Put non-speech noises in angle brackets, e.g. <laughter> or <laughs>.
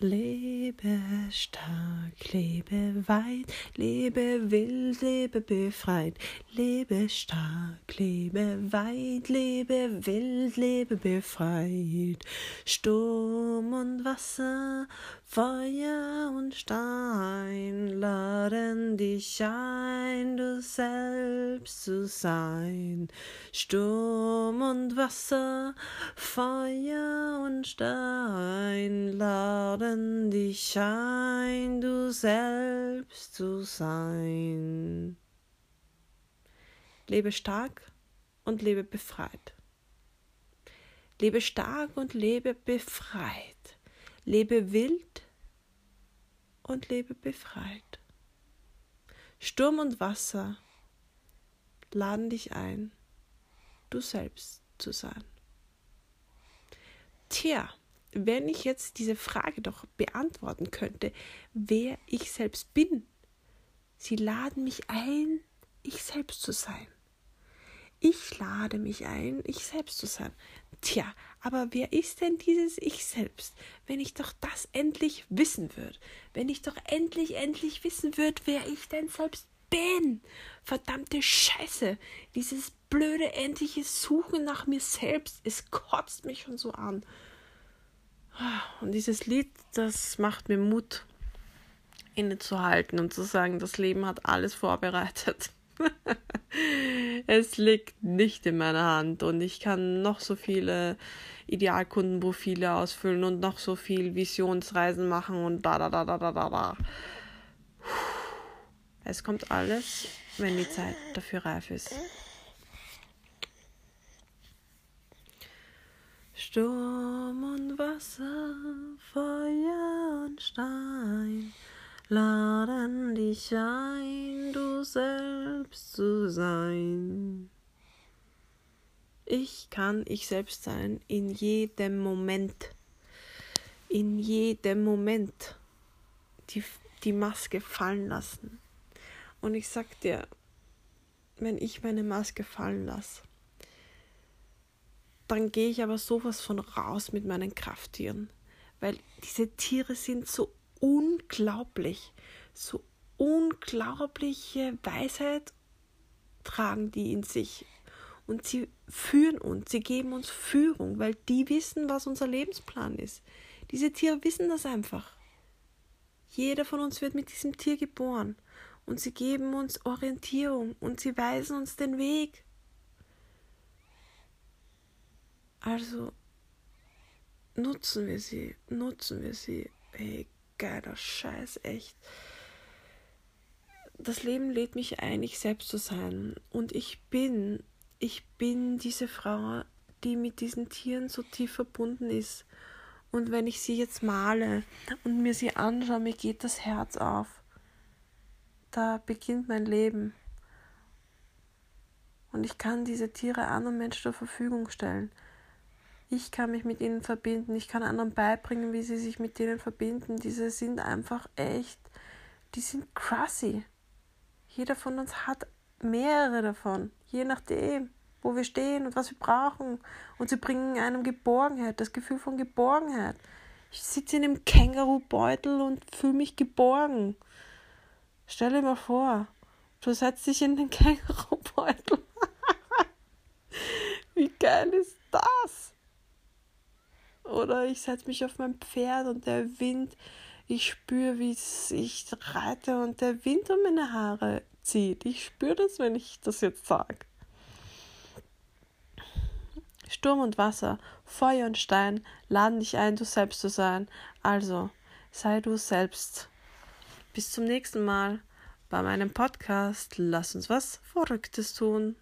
Lebe stark, lebe weit, lebe wild, lebe befreit. Lebe stark, lebe weit, lebe wild, lebe befreit. Sturm und Wasser, Feuer und Stein laden dich ein, du selbst zu sein. Sturm und Wasser, Feuer und Stein laden dich ein, du selbst zu sein. Lebe stark und lebe befreit. Lebe stark und lebe befreit. Lebe wild und lebe befreit. Sturm und Wasser laden dich ein, du selbst zu sein. Tja, wenn ich jetzt diese Frage doch beantworten könnte, wer ich selbst bin. Sie laden mich ein, ich selbst zu sein. Ich lade mich ein, ich selbst zu sein. Tja, aber wer ist denn dieses Ich selbst? Wenn ich doch das endlich wissen würde. Wenn ich doch endlich, endlich wissen würde, wer ich denn selbst bin. Verdammte Scheiße. Dieses blöde, endliche Suchen nach mir selbst, es kotzt mich schon so an. Und dieses Lied, das macht mir Mut, innezuhalten und zu sagen, das Leben hat alles vorbereitet. <laughs> es liegt nicht in meiner Hand und ich kann noch so viele Idealkundenprofile ausfüllen und noch so viel Visionsreisen machen und da da da da da da da. Es kommt alles, wenn die Zeit dafür reif ist. Sturm und Wasser, Feuer und Stein laden dich ein, du selbst zu sein. Ich kann ich selbst sein in jedem Moment. In jedem Moment die, die Maske fallen lassen. Und ich sag dir, wenn ich meine Maske fallen lasse, dann gehe ich aber sowas von raus mit meinen Krafttieren. Weil diese Tiere sind so unglaublich, so unglaubliche Weisheit tragen die in sich. Und sie führen uns, sie geben uns Führung, weil die wissen, was unser Lebensplan ist. Diese Tiere wissen das einfach. Jeder von uns wird mit diesem Tier geboren und sie geben uns Orientierung und sie weisen uns den Weg. Also nutzen wir sie, nutzen wir sie. Ey, geiler Scheiß, echt. Das Leben lädt mich ein, ich selbst zu sein. Und ich bin, ich bin diese Frau, die mit diesen Tieren so tief verbunden ist. Und wenn ich sie jetzt male und mir sie anschaue, mir geht das Herz auf. Da beginnt mein Leben. Und ich kann diese Tiere anderen Menschen zur Verfügung stellen. Ich kann mich mit ihnen verbinden. Ich kann anderen beibringen, wie sie sich mit denen verbinden. Diese sind einfach echt, die sind crassy. Jeder von uns hat mehrere davon, je nachdem, wo wir stehen und was wir brauchen. Und sie bringen einem Geborgenheit, das Gefühl von Geborgenheit. Ich sitze in einem Kängurubeutel und fühle mich geborgen. Stell dir mal vor, du setzt dich in den <laughs> Kängurubeutel. <laughs> Wie geil ist das? Oder ich setze mich auf mein Pferd und der Wind, ich spüre, wie ich reite und der Wind um meine Haare zieht. Ich spüre das, wenn ich das jetzt sage. Sturm und Wasser, Feuer und Stein laden dich ein, du selbst zu sein. Also, sei du selbst. Bis zum nächsten Mal bei meinem Podcast. Lass uns was Verrücktes tun.